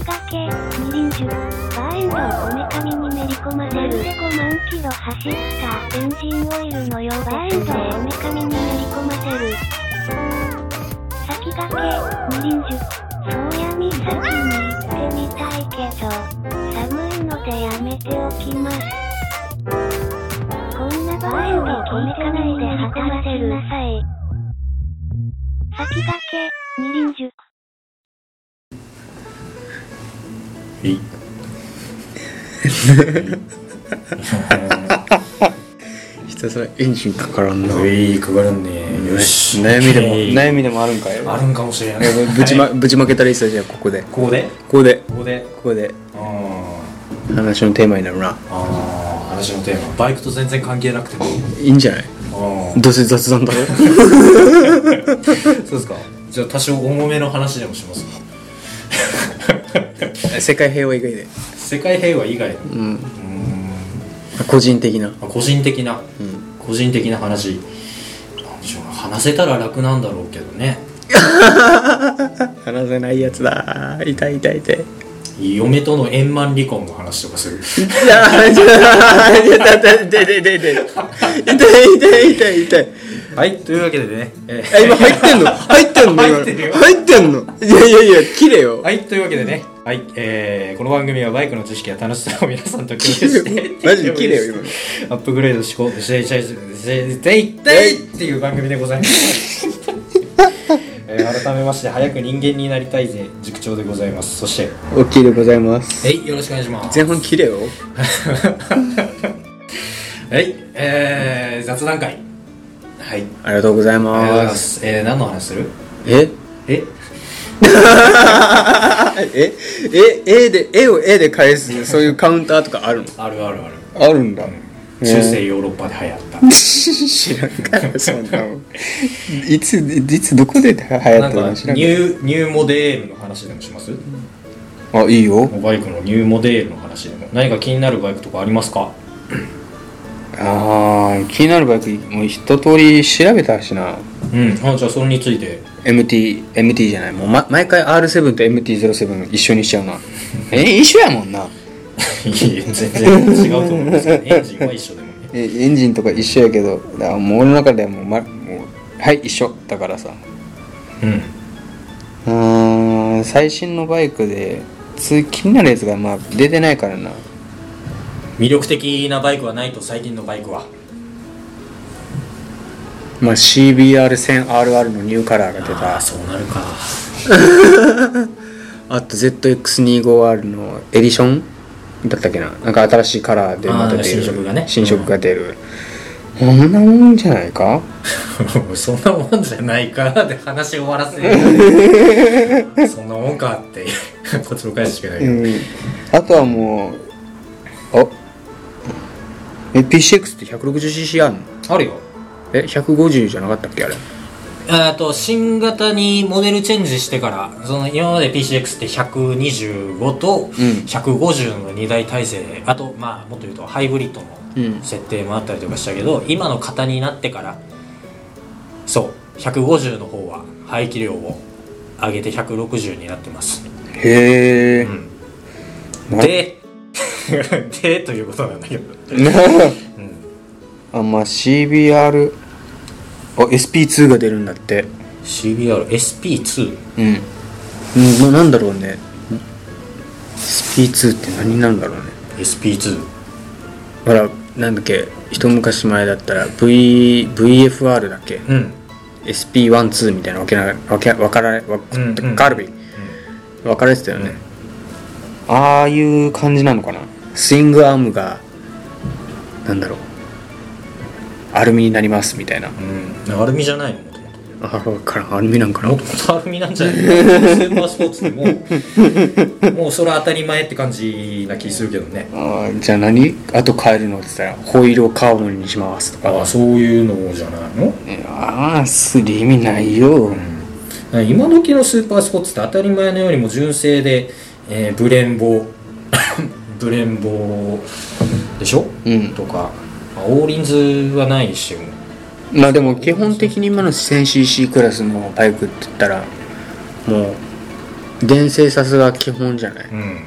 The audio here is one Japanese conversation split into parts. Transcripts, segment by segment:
先駆け、二輪樹、バーエンドをこめかみにめり込ませる。で5万キロ走ったエンジンオイルのようバーエンドをこめかみにめり込ませる。先駆け、二輪樹、そうや岬に行ってみたいけど、寒いのでやめておきます。こんなバーエンドをこめかないで働かせるなさい。先駆け、二輪樹。いひたすらエンジンかからんな。ういかかるんね。よし。悩みでも悩みでもあるんかい？あるんかもしれないぶちまぶちまけたらいいっすよじゃあここで。ここで？ここで。ここで？ここで。あ話のテーマになるな。ーあー話のテーマ。バイクと全然関係なくても。いいんじゃない？どうせ雑談だろ？そうですか。じゃあ多少重めの話でもしますか 世界平和以外で。世界平和以外。のうん。個人的な。まあ個人的な。うん。個人的な話。なんでしょうな。話せたら楽なんだろうけどね。話せないやつだ。痛い痛い痛い。嫁との円満離婚の話とかする。いやーちょ痛い痛い痛い痛い痛い痛い痛い痛い痛いはいというわけでね、えあ今入ってんの？入ってんの？今入ってるよ入ってんの？いやいやいや切れよはい、というわけでね、はい、えー、この番組はバイクの知識や楽しさを皆さんと共有して、マジで切れよ今のアップグレードしこしていしていっていっていう番組でございます。えー、改めまして、早く人間になりたいぜ、塾長でございます。そして、大きいでございますはい、よろしくお願いします。前半切れよはい、えー、雑談会。はい、ありがとうございまます。す。えー、何の話する？え？え？え？え？絵で絵を絵で返すそういうカウンターとかあるの？あるあるある。あるんだ。中世ヨーロッパで流行った。知らんからそんなのいついつどこで流行ったなんかの知らんニューニューモデールの話でもします？あいいよ。バイクのニューモデールの話でも。何か気になるバイクとかありますか？あー気になるバイクもう一通り調べたしな。うんあじゃあそれについて。MT MT じゃない。もう、ま、毎回 R7 と MT-07 一緒にしちゃうな。え一緒やもんな。いや全然違うと思うんですけどエンジンは一緒でもね。えエンジンとか一緒やけどだからもう俺の中ではもう,、ま、もうはい一緒だからさ。うん。うーん最新のバイクでつ気になるやつがまあ出てないからな魅力的なバイクはないと最近のバイクは。まあ CBR1000RR のニューカラーが出た。ああそうなるか。あと ZX25R のエディション？だったっけな？なんか新しいカラーでまた出る。新色がね。新色が出る、こんなもんじゃないか？そんなもんじゃないかで話終わらせる。そんなもんかってこっちの返すしかないけど、うん。あとはもうあえ PCX って 160cc あんの？あるよ。え150じゃなかったっけあれ？えーと新型にモデルチェンジしてからその今まで PCX って125とうん。150の2台体制であとまあもっと言うとハイブリッドのうん設定もあったりとかしたけど今の型になってからそう150の方は排気量を上げて160になってます、へえ、うん、なででということなんだけど、うん、あまあ CBR あ SP2 が出るんだって。CBRSP2 うん、うん、ななんだろうね。SP2 って何になるんだろうね。SP2 ほらなんだっけ？一昔前だったら v VFR だっけ？うん。SP12 みたいなわけなわけわからわ、うんうん。カルビ分かれてたよね、ああいう感じなのかな？スイングアームがなんだろう。アルミになりますみたいな。うん。アルミじゃないの？あ分からん。アルミなんかな？もともとアルミなんじゃない？のスーパースポーツってもう もうそれは当たり前って感じな気するけどね。あーじゃあ何？あと変えるのって言ったらホイールをカーボンにしますとか。ああそういうのじゃないの？ああする意味ないよ、今時のスーパースポーツって当たり前のようにも純正で、えーブレンボブレンボでしょ、うん。とか、まあ、オーリンズはないしもまあでも基本的に今の 1000cc クラスのバイクって言ったらもう電生さすが基本じゃない？うん。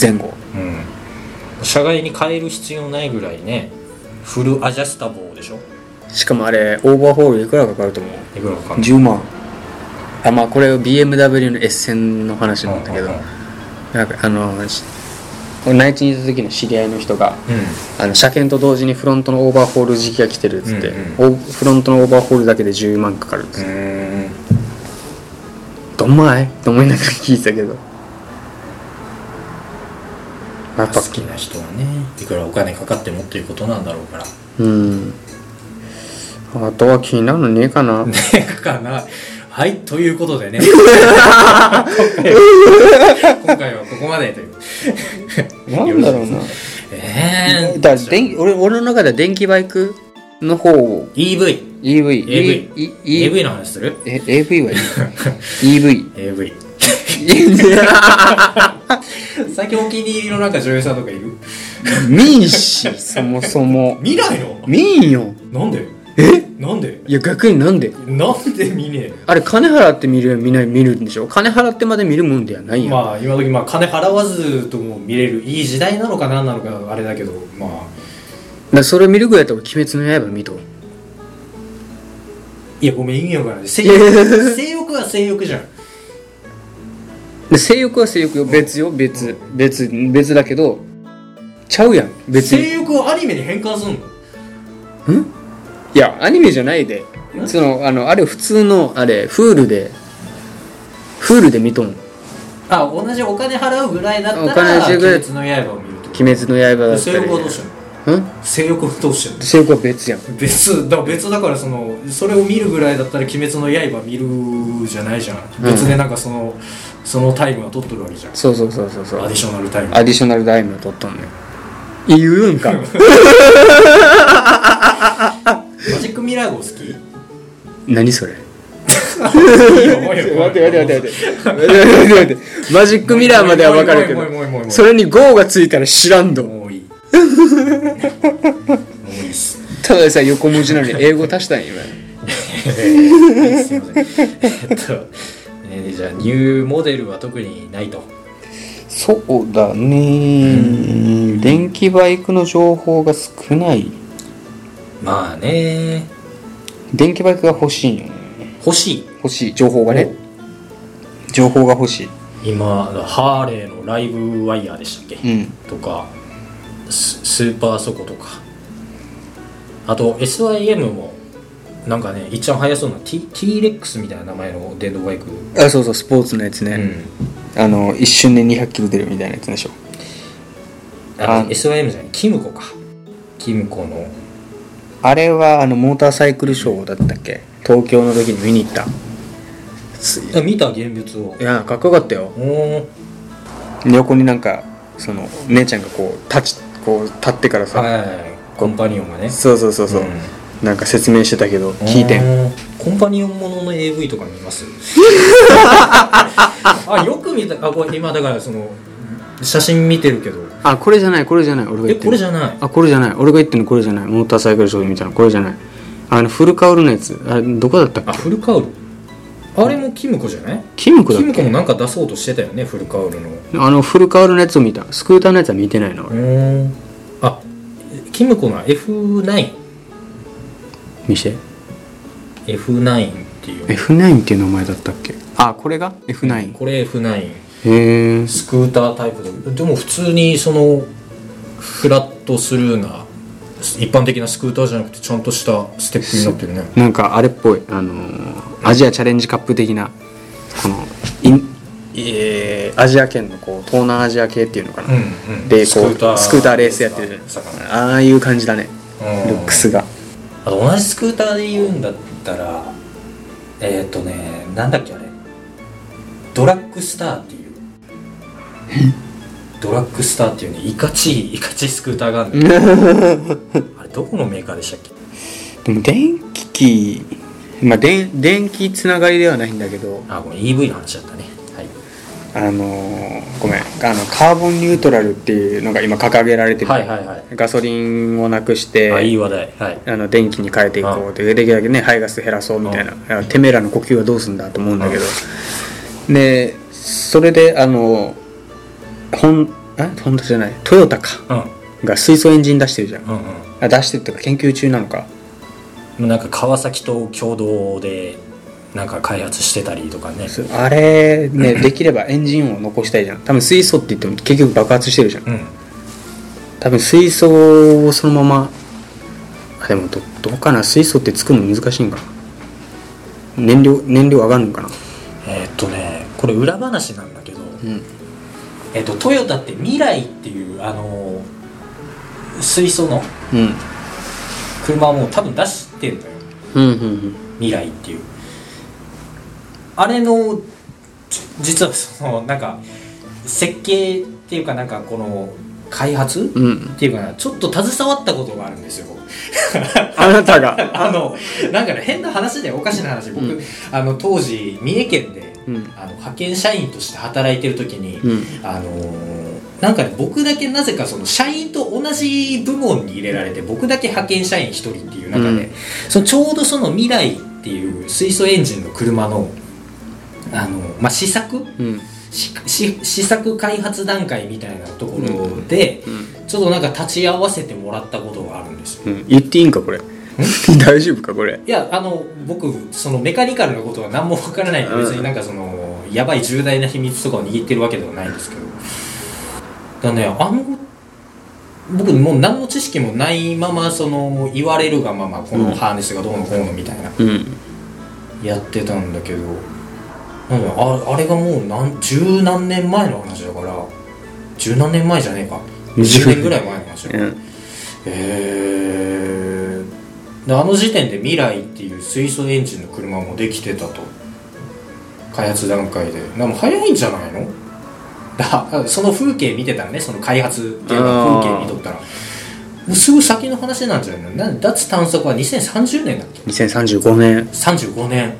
前後。うん。車外に変える必要ないぐらいねフルアジャスタボーでしょ？しかもあれオーバーホールいくらかかると思う？いくらかかんない10万。あまあこれ BMW の S 線の話なんだけど。うんうん。なんかあのし内地にいた時の知り合いの人がうん。あの車検と同時にフロントのオーバーホール時期が来てるっつって、うんおフロントのオーバーホールだけで10万かかるっつって、うんどんまい？と思いながら聞いてたけど。やっぱ好きな人はねいくらお金かかってもっていうことなんだろうから。うん。あとは気になるのねえかな。ねかなはいということでね。今回はここまでという。なんだろうな。ええだから電俺俺の中では電気バイクの方を。EV EV AV E- E- AV の話する？え AV はいい。EV AV 最近お気に入りのなんか女優さんとかいる？見んしそもそも。見ないの？見んよ。なんで？え？なんで？いや逆になんで？なんで見ねあれ金払って見る見ない見るんでしょ？金払ってまで見るもんではないやん、えまあ今時まあ金払わずとも見れるいい時代なのか何なのかあれだけどまあ。だそれ見るぐらいだったら鬼滅の刃見といやごめん意味わからない。性欲性欲は性欲じゃん。で性欲は性欲よ。別よ。別別別だけど。ちゃうやん。別性に欲をアニメに変換すんの？いや。アニメじゃないで。そのあのあれ普通のあれフールで。フールで見とん。あ同じお金払うぐらいだったらお金払うぐらい鬼滅の刃を見ると鬼滅の刃だった性り。欲はどうしてんのうん？性欲はどうしてんの性欲は別やん。別だ別だからそのそれを見るぐらいだったら「鬼滅の刃」見るじゃないじゃん。うん。別でなんかその、そのタイムは取っとるわけじゃん。そうそうそうそうそう。アディショナルタイム。アディショナルダイムを取っとんねん。言うんか マジックミラー号好き？何それ？待って待って待って待って。待って待ってマジックミラーまでは分かるけどそれに GO がついたら知らんどもういいただでさ横文字なのに英語足したんや今すいませんえっと、えーじゃあニューモデルは特にないとそうだね電気バイクの情報が少ないまあね。電気バイクが欲しいんよね欲しい。欲しい。情報がね。情報が欲しい。今ハーレーのライブワイヤーでしたっけ、うん。とかススーパーソコとか。あと SIM もなんかね一番速そうな T, T レックスみたいな名前の電動バイク、あそうそうスポーツのやつね、あの一瞬で200キロ出るみたいなやつでしょ。ああ SIM じゃないキムコか。キムコのあれはあのモーターサイクルショーだったっけ？東京の時に見に行った。あ見た現物を。いやかっこよかったよ。お横になんかその姉ちゃんがこう立ちこう立ってからさ、はいはいはい。コンパニオンがね。そうそうそうそう、ん。なんか説明してたけど聞いてん。んコンパニオンものの AV とか見ます？あよく見た。あこれ今だからその写真見てるけどあこれじゃないこれじゃない。俺がえ言ってる。これじゃない。あこれじゃない。俺が言ってるのこれじゃない。モーターサイクルショーみたいな。これじゃない。あのフルカウルのやつ。あれどこだったっあけフルカウル。あれもキムコじゃない？キムコだっけ？キムコもなんか出そうとしてたよねフルカウルの。あのフルカウルのやつを見た。スクーターのやつは見てないの俺。うんあキムコの F9F9 見してっていう。F9 っていう名前だったっけ？あこれが？F9 これ F9 へえスクータータイプででも普通にそのフラットスルーな一般的なスクーターじゃなくてちゃんとしたステップになってるね。なんかあれっぽい。あのーアジアチャレンジカップ的なこのインえーアジア圏のこう東南アジア系っていうのかな、うんうん。でこうスクーターレースやってる魚ああいう感じだね。うん。ルックスが。あと同じスクーターで言うんだったらえっ、ー、とねなんだっけあれ。ドラッグスターっていうドラッグスターっていうねいかちいいかちいスクーターがあるんだよ。あれどこのメーカーでしたっけ？でも電気機まあ電電気つながりではないんだけど。あごめん EV の話だったね。はい。あのーごめん。あのカーボンニュートラルっていうのが今掲げられてる、はいはいはい。ガソリンをなくしてあいい話題。はい。あの電気に変えていこう。ってできるだけね排ガス減らそうみたいな、てめえらの呼吸はどうすんだと思うんだけど、でそれであのホンえ？ホンダじゃない。トヨタか。うん。が水素エンジン出してるじゃん。うんあ出してるっていうか研究中なのか。うんなんか川崎と共同でなんか開発してたりとかね。あれね できればエンジンを残したいじゃん。多分水素って言っても結局爆発してるじゃん。うん。多分水素をそのままあでもどどうかな？水素って作るの難しいんかな？燃料燃料上がるのかな？えーっとねこれ裏話なんだけど、うんえっとトヨタって未来っていうあの水素のうん。車をもう多分出してんのよ。うんうん未来っていう。あれのじ実はそのなんか設計っていうかなんかこの開発、うん。うんっていうかなちょっと携わったことがあるんですよ あなたが。あのなんかね変な話でおかしな話僕、うん。あの当時三重県でうん。あの派遣社員として働いてる時に、うん。あのーなんかね僕だけなぜかその社員と同じ部門に入れられて僕だけ派遣社員一人っていう中で、うん。そのちょうどその未来っていう水素エンジンの車のあの、まあ、試作？試作開発段階みたいなところで、ちょっとなんか立ち会わせてもらったことがあるんです言っていいんかこれ 大丈夫かこれ？いやあの僕そのメカニカルなことは何もわからないんでうん。別になんかそのやばい重大な秘密とかを握ってるわけではないんですけど。だねあの僕もう何の知識もないままその言われるがままこうん。のハーネスがどうのこうのみたいな。うん。やってたんだけど。なんだああれがもう何十何年前の話だから十何年前じゃねえか。20年。ぐらい前の話だうん。へえであの時点で未来っていう水素エンジンの車もできてたと。開発段階で。でも早いんじゃないの？だその風景見てたらねその開発っていうの風景見とったら。もうすぐ先の話なんじゃないの？なん脱炭素化は2030年だっけ？2035年35年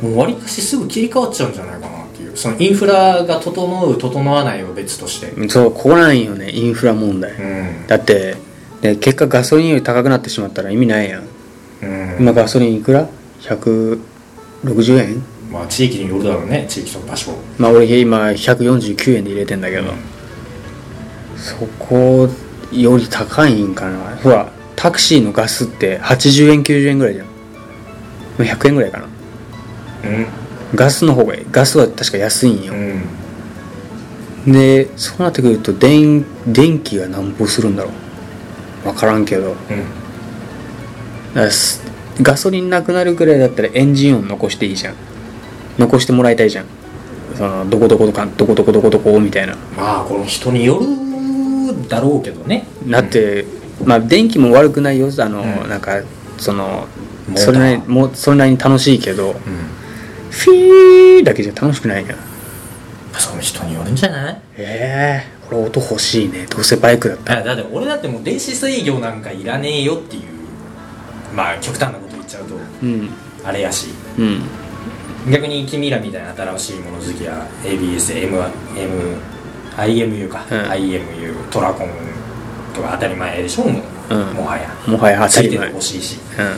もうわりかしすぐ切り替わっちゃうんじゃないかなっていう。そのインフラが整う整わないは別として。そうここなんよねインフラ問題。うん。だって、ね、結果ガソリンより高くなってしまったら意味ないやん。うん。今ガソリンいくら ?160 円？まあ地域によるだろうね地域と場所まあ俺今149円で入れてんだけど、そこより高いんかな。ほらタクシーのガスって80円90円ぐらいじゃん。まあ100円ぐらいかな。うん。ガスの方がいい。ガスは確か安いんよ。う、ん。でそうなってくると電電気が何ぼするんだろう分からんけど。ガソリンなくなるぐらいだったらエンジン音残していいじゃん。残してもらいたいじゃん。そのどこどこどかどこどこどこどこみたいな。まあこの人によるだろうけどね。だって、まあ電気も悪くないよ。あの、うん。なんかそのそれなりもうそれなりに楽しいけどうん。フィーだけじゃ楽しくないじゃん。その人によるんじゃない？ええ。俺音欲しいね。どうせバイクだったら。だだって俺だってもう電子制御なんかいらねえよっていうまあ極端なこと言っちゃうとうん。あれやし。うん。逆に君らみたいな新しいもの好きや ABSM IMU か、うん。IMU トラコンとか当たり前でしょもう、うん。もはや。もはや当ついててたり前ほしいし、うん。うん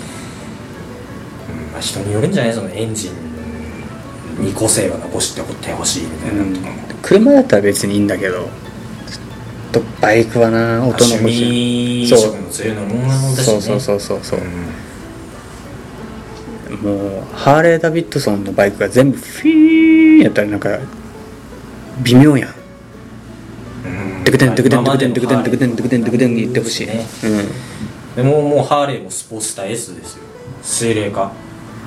まあ、人によるんじゃない？そのエンジンに個性を残してってほしいみたいなとかも、車だったら別にいいんだけどとバイクはな音の趣味そう。色の強いのもんだしね。そうそうそうそうそう。うん。もうハーレー・ダビッドソンのバイクが全部フィーンやったらなんか微妙やん。うん。テクテンテクテンテクテンテクテンまあテクテンテクテンテクテンに言ってほしい。ねうでももうハーレーもスポーツスター S ですよ水霊か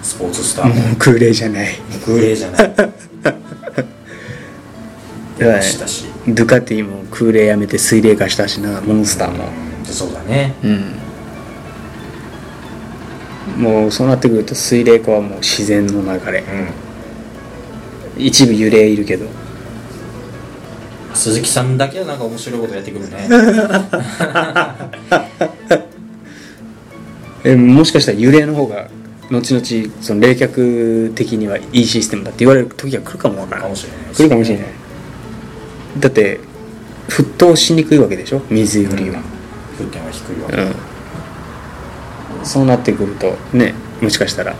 スポーツスターんもう空冷じゃないグレーじゃないだからしたし。ドゥカティも空冷やめて水冷化したしなモンスターも。うんそうだね。うん。もうそうなってくると水冷化はもう自然の流れ。うん。一部揺れいるけど。鈴木さんだけはなんか面白いことやってくるね。えもしかしたら揺れの方が後々その冷却的にはいいシステムだって言われる時が来るかもわからない来るかもしれないだって沸騰しにくいわけでしょ？水よりは。風景は低いわけ。うん、そうなってくるとねもしかしたら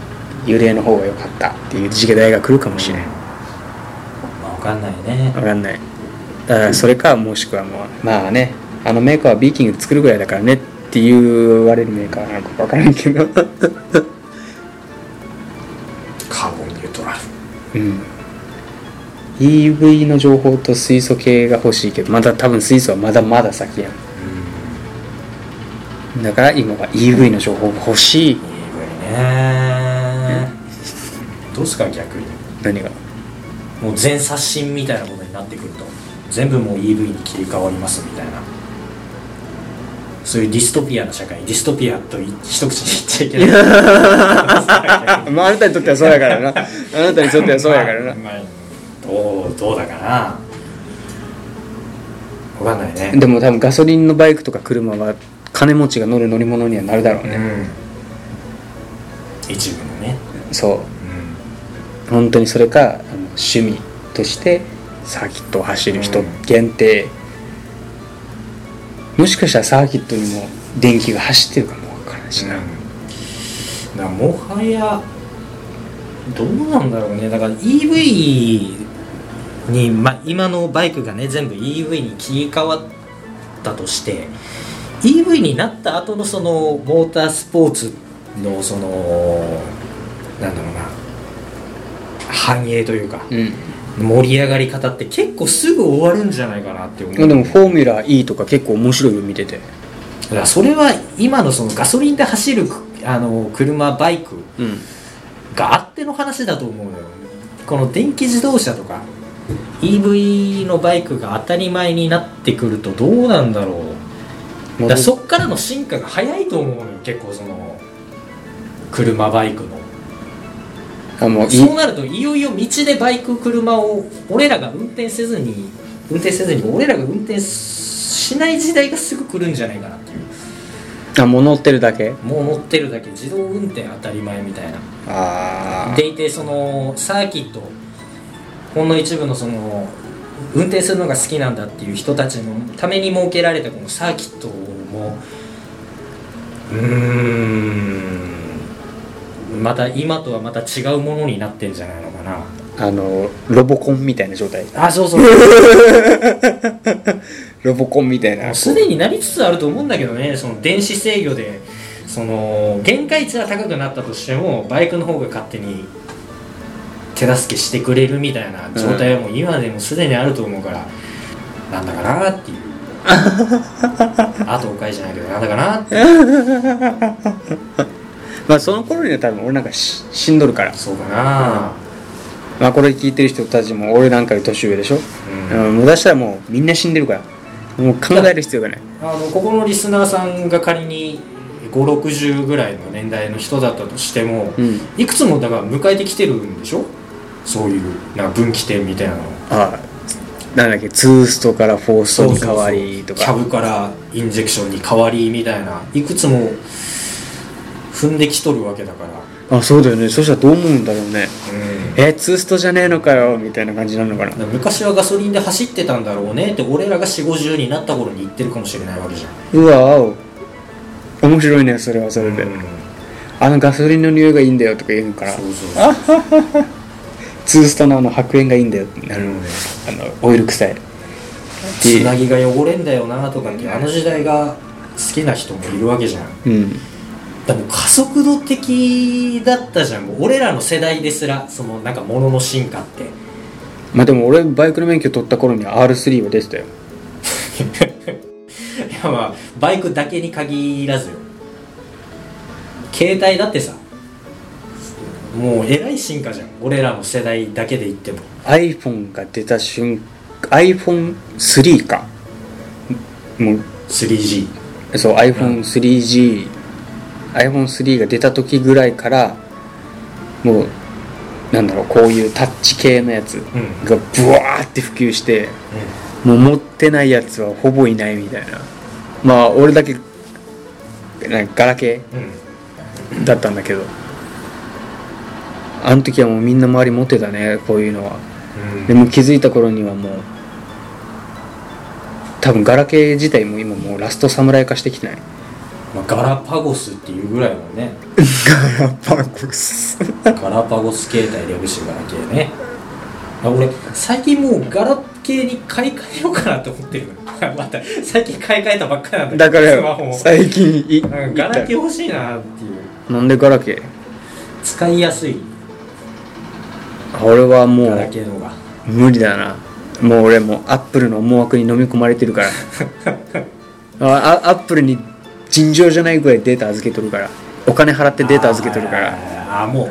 揺れの方が良かったっていう次元代が来るかもしれない、まあかんないね。分かんない。だからそれかもしくはもうまあねあのメーカーはビーキング作るぐらいだからねって言われるメーカーなのか分からんけど。カーボンニュートラル。うん EV の情報と水素系が欲しいけどまだ多分水素はまだまだ先や。んだから今は EV の情報が欲しい。EV ね。どうすか逆に。何が？もう全刷新みたいなことになってくると。全部もう EV に切り替わりますみたいな。そういうディストピアな社会。ディストピアと一口に言っちゃいけない。まああなたにとってはそうやからな。あなたにとってはそうやからな。まあまあどうだかな。分かんないね。でも多分ガソリンのバイクとか車は金持ちが乗る乗り物にはなるだろうね、うん。一部のね。そう。うん。本当にそれか趣味としてサーキットを走る人うん。限定、もしかしたらサーキットにも電気が走ってるかもわからんしな、だからもはやどうなんだろうね。だから EV に、まあ、今のバイクがね全部 EV に切り替わったとして EV になった後のそのモータースポーツのそのなんだろうな繁栄というかうん。盛り上がり方って結構すぐ終わるんじゃないかなって思う。まあでもフォーミュラ E とか結構面白いよ見てて。だからそれは今のそのガソリンで走るあの車バイクうん。があっての話だと思うのよ。この電気自動車とか EV のバイクが当たり前になってくるとどうなんだろう。だそっからの進化が早いと思うのよ結構その車バイクの。あもういそうなるといよいよ道でバイク車を俺らが運転せずに運転せずに俺らが運転しない時代がすぐ来るんじゃないかなっていう。あもう乗ってるだけ？もう乗ってるだけ自動運転当たり前みたいな。あでいてそのサーキットほんの一部のその運転するのが好きなんだっていう人たちのために設けられたこのサーキットもうーんまた今とはまた違うものになってんじゃないのかな。あのロボコンみたいな状態。あそうそう。ロボコンみたいな。もうすでになりつつあると思うんだけどねその電子制御でその限界値は高くなったとしてもバイクの方が勝手に手助けしてくれるみたいな状態はもう今でもすでにあると思うから、なんだかなっていう。あとおかいじゃないけどなんだかなって。まあその頃には多分俺なんかし死んどるから。そうかなまあこれ聞いてる人たちも俺なんかより年上でしょ、うん。うん、もう出したらもうみんな死んでるから。もう考える必要がない。あのここのリスナーさんが仮に560ぐらいの年代の人だったとしても、うん。いくつもだから迎えてきてるんでしょ？そういうなんか分岐点みたいなの。をああなんだっけツーストからフォーストに変わりとか。キャブからインジェクションに変わりみたいな。いくつも踏んできとるわけだから、あそうだよね。そしたらどう思うんだろうね。うん。えツーストじゃねえのかよみたいな感じなのかな。昔はガソリンで走ってたんだろうねって俺らが4 5 0になった頃に言ってるかもしれないわけじゃん。うわ青。面白いねそれはそれで、うん。あのガソリンの匂いがいいんだよとか言うから。そうそうそう ツーストのあの白煙がいいんだよなる、うんあのオイル臭い。つなぎが汚れんだよなとかってあの時代が好きな人もいるわけじゃん。うん。でも加速度的だったじゃん。もう俺らの世代ですらそのなんか物の進化って。まあでも俺バイクの免許取った頃には R3 は出てたよ。いやまあバイクだけに限らずよ。携帯だってさもうえ進化じゃん。俺らの世代だけで言っても。iPhone が出た瞬 iPhone3 か。もう。3G そう iPhone3G、iPhone3 が出た時ぐらいからもうなんだろうこういうタッチ系のやつうん。がブワーって普及してもう持ってないやつはほぼいないみたいな。まあ俺だけなんかガラケうん。ーだったんだけどあの時はもうみんな周り持ってたねこういうのは。うん。でも気づいた頃にはもう多分ガラケー自体も今もうラストサムライ化してきてない。まあ、ガラパゴスっていうぐらいのね。ガラパゴス。ガラパゴス携帯略してガラケーね。あ俺最近もうガラケーに買い替えようかなって思ってる。また最近買い替えたばっかなんだだからよスマホも。最近ガラケー欲しいなっていう。なんでガラケー？使いやすい俺はもう無理だな。もう俺もうアップルの思惑に飲み込まれてるから。ああアップルに尋常じゃないぐらいデータ預けとるから。お金払ってデータ預けとるから。あーあーも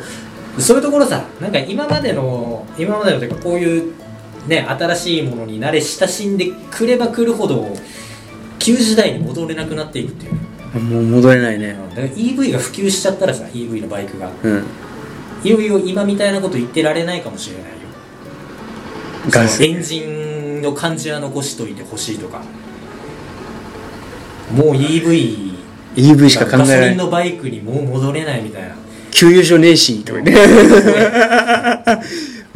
うそういうところさなんか今までの今までのというかこういうね新しいものに慣れ親しんでくればくるほど旧時代に戻れなくなっていくっていう。ねもう戻れないね。だから EV が普及しちゃったらさ EV のバイクが。うんいよいよ今みたいなこと言ってられないかもしれないよ。ガスエンジンの感じは残しといてほしいとか。もう EV EV しか考ガソリンのバイクにもう戻れないみたいな。給油所ねえしとかね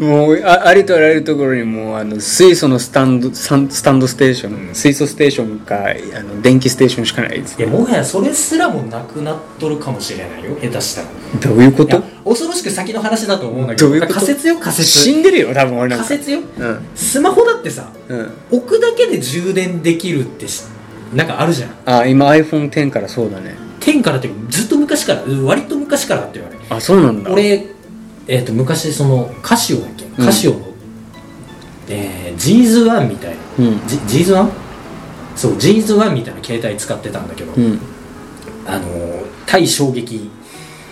もうあありとあらゆるところにもうあの水素のスタンドスタンドステーション、うん。水素ステーションかあの電気ステーションしかないです。いやもはやそれすらもなくなっとるかもしれないよ下手したら。いどういうこと？や恐ろしく先の話だと思うんだけどどういうこと？仮説よ仮死説んでるよ多分俺なんか。仮説よ。うん。スマホだってさうん。置くだけで充電できるってしなんかあるじゃん。あ今 iPhone10 からそうだね。天からってずっと昔からうん割と昔からだって言われあそうなんだ。俺、えー、と昔そのカシオだっけうんカシオの、えー、ジーズワンみたいなうん。ジジーズワン？そうジーズワンみたいな携帯使ってたんだけど、うん。あのー対衝撃。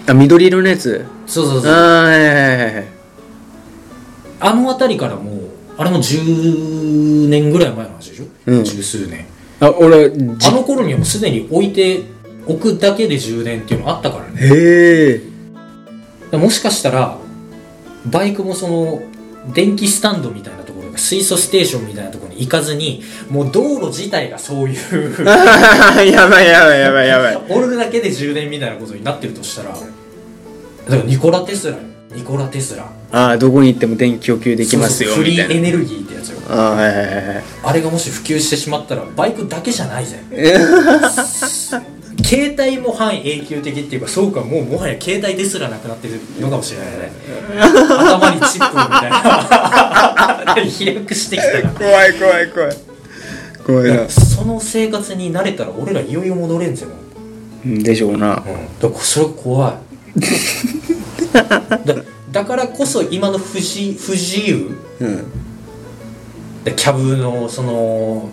あ緑色のやつ？そうそうそう。ああはいはいはいはい。あの辺りからもうあれも10年ぐらい前の話でしょ、うん。十数年。あ俺じあの頃にはもうすでに置いておくだけで充電っていうのあったからね。へえでもしかしたらバイクもその電気スタンドみたいなところが水素ステーションみたいなところに行かずにもう道路自体がそういう やばいやばいやばいやばいおるだけで充電みたいなことになってるとしたらだからニコラ・テスラよ。ニコラ・テスラ。ああどこに行っても電気供給できますよそうそうフリーエネルギーってやつよ。あはいはいはい。あれがもし普及してしまったらバイクだけじゃないぜ 携帯も半永久的っていうかそうかもうもはや携帯ですらなくなってるのかもしれないね。頭にチップみたいな。飛躍してきたら怖い怖い怖い。怖いな。その生活に慣れたら俺らいよいよ戻れんぜもうんでしょうな。う、うん、だからそれ怖い。だだからこそ今の不自不自由。うん。でキャブのその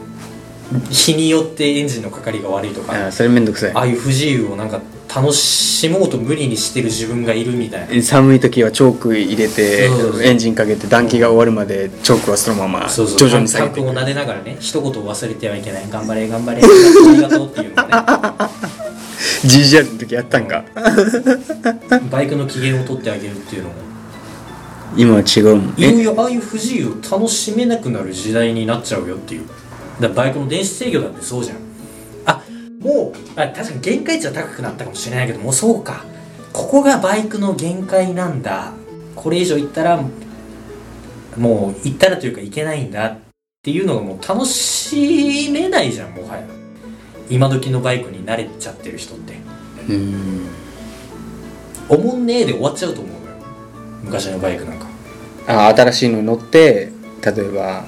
日によってエンジンのかかりが悪いとかああそれめんどくさい。ああいう不自由をなんか楽しもうと無理にしてる自分がいるみたいな。寒い時はチョーク入れてエンジンかけて暖気が終わるまでチョークはそのまま徐々に下げて。いくを撫でながらね一言忘れてはいけない。頑張れ頑張れありがとうっていうのが GGR の時やったんか。ね バイクの機嫌を取ってあげるっていうのも。今は違うもんいよいえよああいう不自由を楽しめなくなる時代になっちゃうよっていうだバイクの電子制御だってそうじゃん。あもうあ確かに限界値は高くなったかもしれないけどもうそうか。ここがバイクの限界なんだ。これ以上行ったらもう行ったらというか行けないんだっていうのがもう楽しめないじゃんもはや。今時のバイクに慣れちゃってる人って。うん。おもんねえで終わっちゃうと思うのよ。昔のバイクなんか。あ新しいのに乗って例えば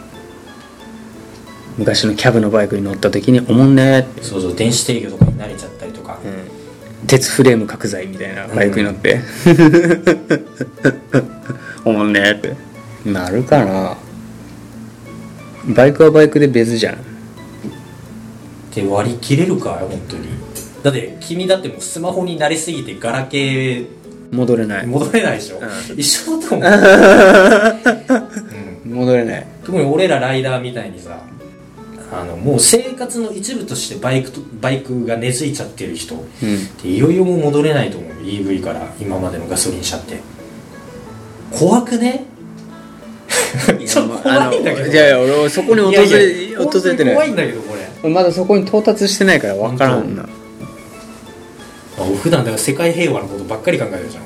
昔のキャブのバイクに乗った時に「おもんね」って、そうそう電子制御とかに慣れちゃったりとか。うん、鉄フレーム角材みたいなバイクに乗って「おもんね」って。なるかな。バイクはバイクで別じゃん。って割り切れるかよ本当に。だって君だってもうスマホに慣れすぎてガラケー。戻れない。戻れないでしょ、う一緒だと思う、うん、戻れない。特に俺らライダーみたいにさあのもう生活の一部としてバイクとバイクが根付いちゃってる人っうん。ていよいよもう戻れないと思う。EV から今までのガソリン車って。怖くね？ちょっと怖いんだけど。いやいや俺そこに訪れ訪れて本当に怖いないんだけどこれ。まだそこに到達してないから分からんな。あ普段だから世界平和のことばっかり考えてるじゃん。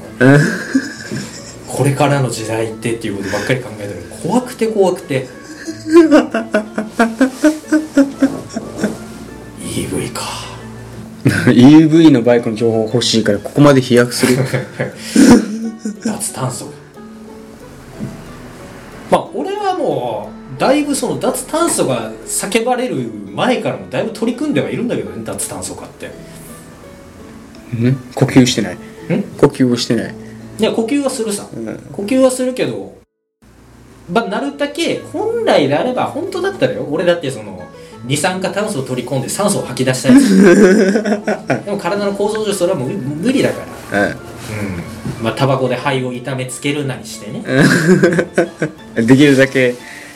これからの時代ってっていうことばっかり考えてる。怖くて怖くて EV か。EV のバイクの情報欲しいからここまで飛躍する。脱炭素。まあ俺はもうだいぶその脱炭素が叫ばれる前からもだいぶ取り組んではいるんだけどね脱炭素化って。ん？呼吸してない？ん？呼吸をしてない？いや呼吸はするさ。うん。呼吸はするけどまあなるだけ本来であれば本当だったらよ。俺だってその二酸化炭素を取り込んで酸素を吐き出したやつ。でも体の構造上それはもう無無理だから。うんうん。まあタバコで肺を痛めつけるなりしてね。できるだけ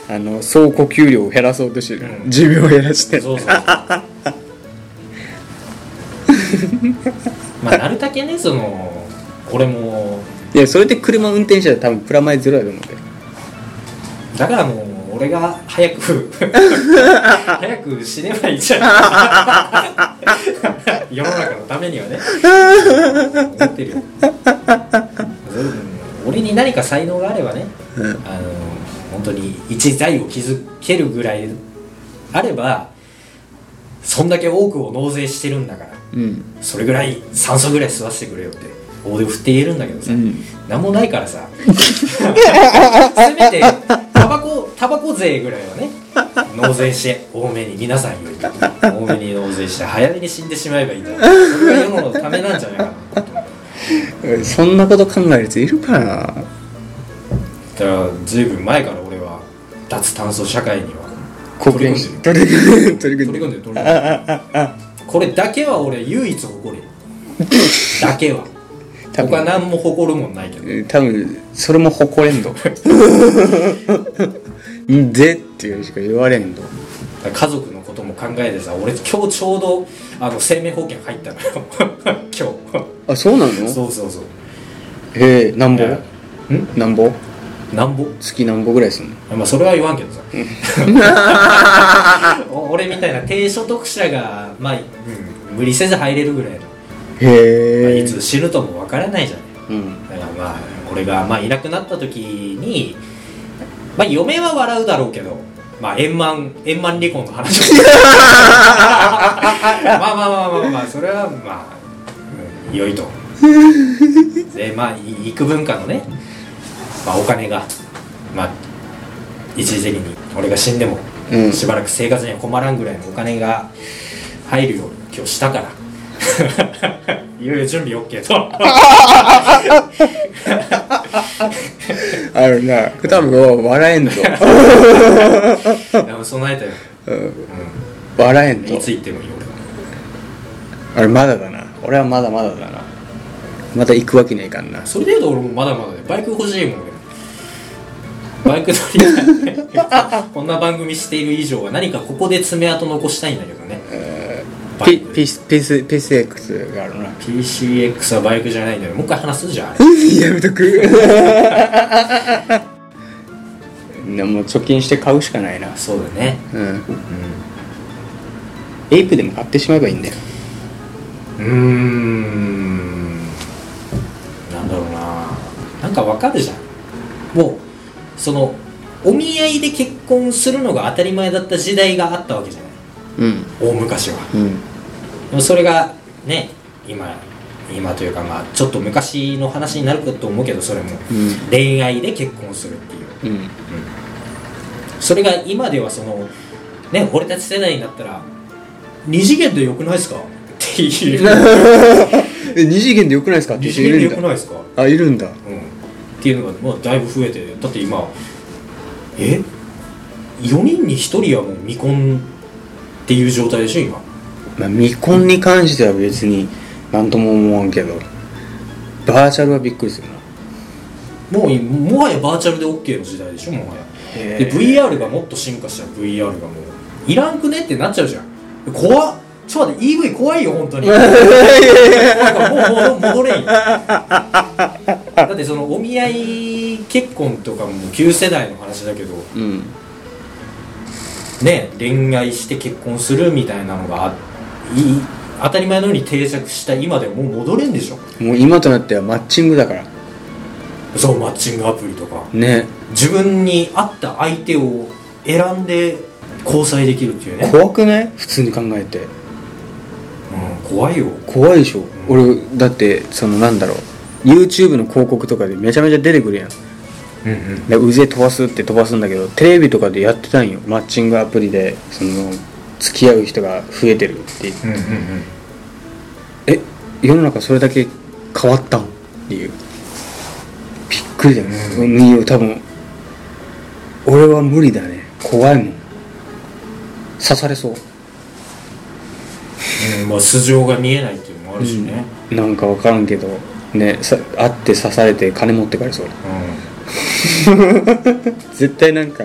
あの総呼吸量を減らそうとしてる、うん。寿命を減らして。そうそう。そ うまあなるだけねその俺も。いやそれで車運転したら多分プラマイゼロやと思うで。だからもう俺が早く 早く死ねばいいじゃん。世の中のためにはね。思ってるよ。うん俺に何か才能があればねうん。あの本当に一財を築けるぐらいあればそんだけ多くを納税してるんだからうん。それぐらい酸素ぐらい吸わせてくれよって大手を振って言えるんだけどさ、うん。なんもないからさ。せめてタバコタバコ税ぐらいはね納税して多めに皆さんより多めに納税して早めに死んでしまえばいいんだよそれが世のためなんじゃないかな。そんなこと考えるやついるかな？だからずいぶん前から俺は脱炭素社会には貢献し取り組んで取り組んで取り組んでる取り組んでる。これだけは俺唯一誇れる。だけは多分。他何も誇るもんないけど。えー多分それも誇れんど んでっていうしか言われんど家族のことも考えてさ俺今日ちょうどあの生命保険入ったのよ。今あそうなの？日そうそうそう。えー、なんぼ？ん？なんぼ？なんぼ？月なんぼぐらいすんの？まあそれは言わんけどさ。お俺みたいな低所得者がまあ、うん、無理せず入れるぐらいの、まあへえいつ死ぬともわからないじゃない。うん。だからまあ俺がまあいなくなった時にまあ嫁は笑うだろうけどまあ円満円満離婚の話。まあまあまあまあまあまあそれはまあ、うん、良いと。でまあい幾分かのね、まあ、お金がまあ一時的に俺が死んでもうん。しばらく生活には困らんぐらいのお金が入るように今日したから いろいろ準備 OK と。あるな多分 笑えんぞ。いや備えたよ、笑えんうん、いぞつ行ってもいいあれまだだな。俺はまだまだだな。まだ行くわけにはいかんな。俺それでいうと俺もまだまだで。バイク欲しいもん俺。バイク乗りたい。こんな番組している以上は何かここで爪痕残したいんだけど P ク。P P PSX があるな。PCX はバイクじゃないんだよ。もう一回話すじゃん。やめとく。なもう貯金して買うしかないなそうだね。うん。うん。エイプでも買ってしまえばいいんだよ。うーん。なんだろうな。なんかわかるじゃん。もうそのお見合いで結婚するのが当たり前だった時代があったわけじゃん大昔は。うん。でもそれがね今今というかまあちょっと昔の話になるかと思うけどそれも。うん。恋愛で結婚するっていう。うん。それが今ではそのね俺たち世代になったら二次元でよくないですか？っていう。え二次元でよくないですか？二次元でよくないですか？あいるんだ。うん、っていうのが、まあ、だいぶ増えてだって今え？4人に1人はもう未婚っていう状態でしょ今。まあ未婚に関しては別に何とも思わんけど。バーチャルはびっくりするな。もうもはやバーチャルで OK の時代でしょもはや。へで VR がもっと進化した。ら VR がもう。いらんくねってなっちゃうじゃん。怖っ。ちょっと待って EV 怖いよ本当に。怖いからもうもう戻れんよ。だってそのお見合い結婚とかも旧世代の話だけど。うんね恋愛して結婚するみたいなのがあいい当たり前のように定着した今でももう戻れんでしょ？もう今となってはマッチングだから。そうマッチングアプリとか。ね。自分に合った相手を選んで交際できるっていうね、怖くない？普通に考えて。うん、怖いよ。怖いでしょ、俺だってそのなんだろう。YouTube の広告とかでめちゃめちゃ出てくるやんうんうん。でうぜ飛ばすって飛ばすんだけどテレビとかでやってたんよ。マッチングアプリでその付き合う人が増えてるってう。んうんうん。え世の中それだけ変わったん？っていう。びっくりだよね、ううん、いいよ多分俺は無理だね。怖いもん。刺されそう。うんまあ素性が見えないっていうのもあるしね、なんか分からんけど。ねさ会って刺されて金持ってかれそう 絶対なんか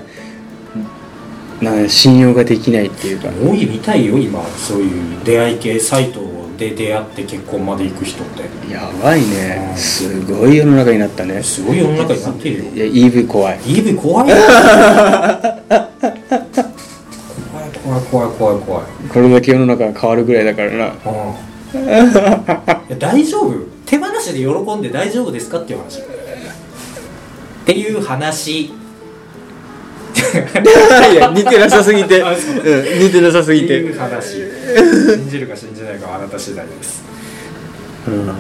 な信用ができないっていうか。うん、多いみたいよ今そういう出会い系サイトで出会って結婚まで行く人って。やばいね。うん。すごい世の中になったね。すごい世の中になってるよ。いや EV 怖い。EV 怖いよ。怖い怖い怖い怖い怖い。これだけ世の中が変わるぐらいだからな。うん。大丈夫。手放しで喜んで大丈夫ですかっていう話っていう話。いや似てなさすぎて、う。うん、似てなさすぎってていう話。信じるか信じないかはあなた次第です。うん。あ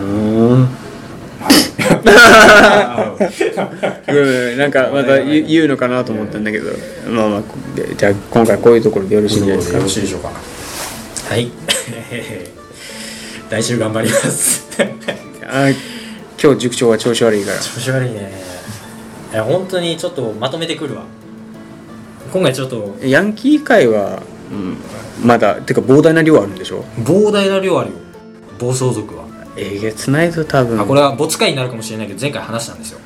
うんなんかまた言うのかなと思ったんだけど。まあまあでじゃあ今回こういうところでよろしいんじゃないですかよろしいでしょうか？はい。来週頑張ります。あ今日塾長は調子悪いから。調子悪いねいや本当にちょっとまとめてくるわ。今回ちょっと。ヤンキー界は、うん、まだてか膨大な量あるんでしょ？膨大な量あるよ。暴走族は、えげつないぞ多分。あこれは没回になるかもしれないけど前回話したんですよ。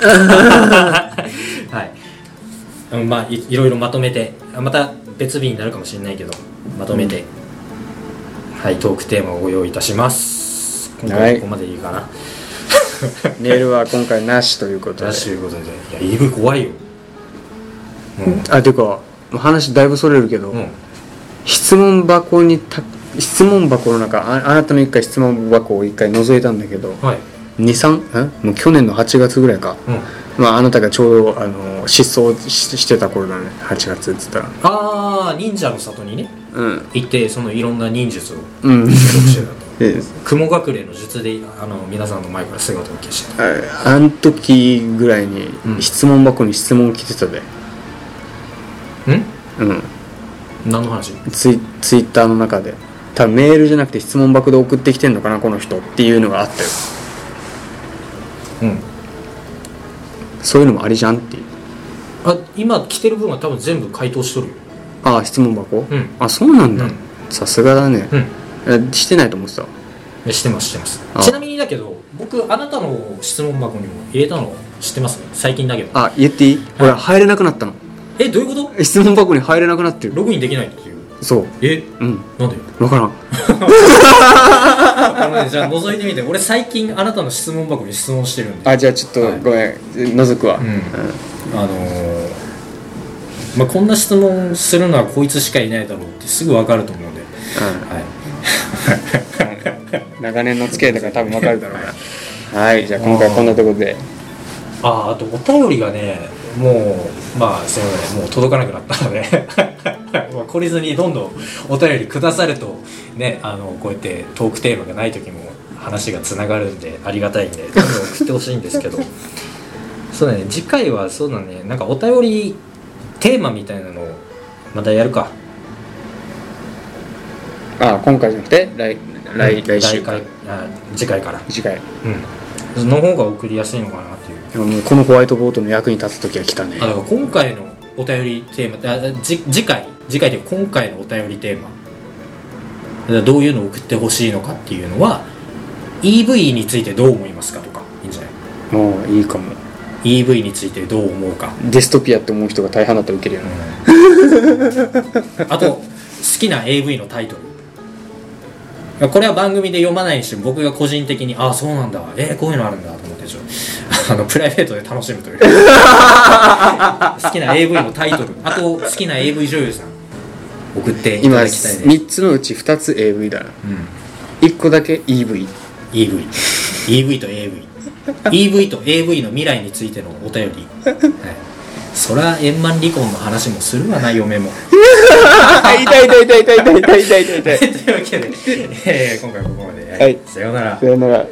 はい。うんまあいいろいろまとめて。あまた別日になるかもしれないけどまとめて、はいトークテーマをご用意いたします。今はい。回ここまでいいかな、メールは今回なしということで。ラッシュということで。いや EV 怖いよ。あてか話だいぶそれるけど、うん、うん、質問箱にた質問箱の中ああなたの一回質問箱を一回覗いたんだけどはい。23んもう去年の8月ぐらいか、うん。まあ、あなたがちょうどあの失踪ししてた頃だね。8月っつったら。ああ忍者の里にね。うん。行ってそのいろんな忍術をうん。してたとで雲隠れの術であの皆さんの前から姿を消して。たああん時ぐらいにうん質問箱に質問来てたで。ん？うん。何の話？ツイツイッターの中で。多分メールじゃなくて質問箱で送ってきてんのかなこの人っていうのがあったよ。うん。そういうのもありじゃんっていう。あ今来てる分は多分全部回答しとるよ。ああ質問箱、うん。あそうなんだ、うん。さすがだね、うん。えしてないと思ってたえしてますしてます。あ。ちなみにだけど僕あなたの質問箱にも入れたの知ってます？最近だけど。あ言っていい？俺入れなくなったの。えどういうこと？質問箱に入れなくなってる。ログインできないっていう。そう。え？うん。なんで？分からん。あのねじゃあ覗いてみて。俺最近あなたの質問箱に質問してるんで。あじゃあちょっと、はい。ごめん覗くわ、うん。あのーまあ、こんな質問するのはこいつしかいないだろうってすぐ分かると思うんで、はい、うん 長年の付き合いだから多分分かるだろうな。はい。じゃあ今回はこんなところで。ああとお便りがねもうまあすいません。もう届かなくなったので。まあ懲りずにどんどんお便りくださるとねあのこうやってトークテーマがない時も話がつながるんでありがたいんでどんどん送ってほしいんですけど。そうだね。次回はそうだね。なんかお便りテーマみたいなのをまたやるかあ今回じゃなくて来来来週。回あ次回から。次回。うん。その方が送りやすいのかなっていう。このホワイトボードの役に立つ時は来たね。あだから今回のお便りテーマあじ次回次回というか今回のお便りテーマ。どういうのを送ってほしいのかっていうのは EV についてどう思いますかとかいいんじゃない？もういいかも。EV についてどう思うか、デストピアって思う人が大半だったらウケるよね、あと好きな AV のタイトルこれは番組で読まないにしても僕が個人的にああそうなんだ。えー、こういうのあるんだと思ってちょっとあのプライベートで楽しむという。好きな AV のタイトル。あと好きな AV 女優さん。送っていた今だきたいです。3つのうち2つ AV だな。うん。1個だけ EV EV EV と AV EV と AV の未来についてのお便り、はい、そら円満離婚の話もするわな嫁も 痛い痛い痛い痛い痛い痛い痛い痛い痛い。というわけで、えー今回はここまで、はい。さようなら。さよなら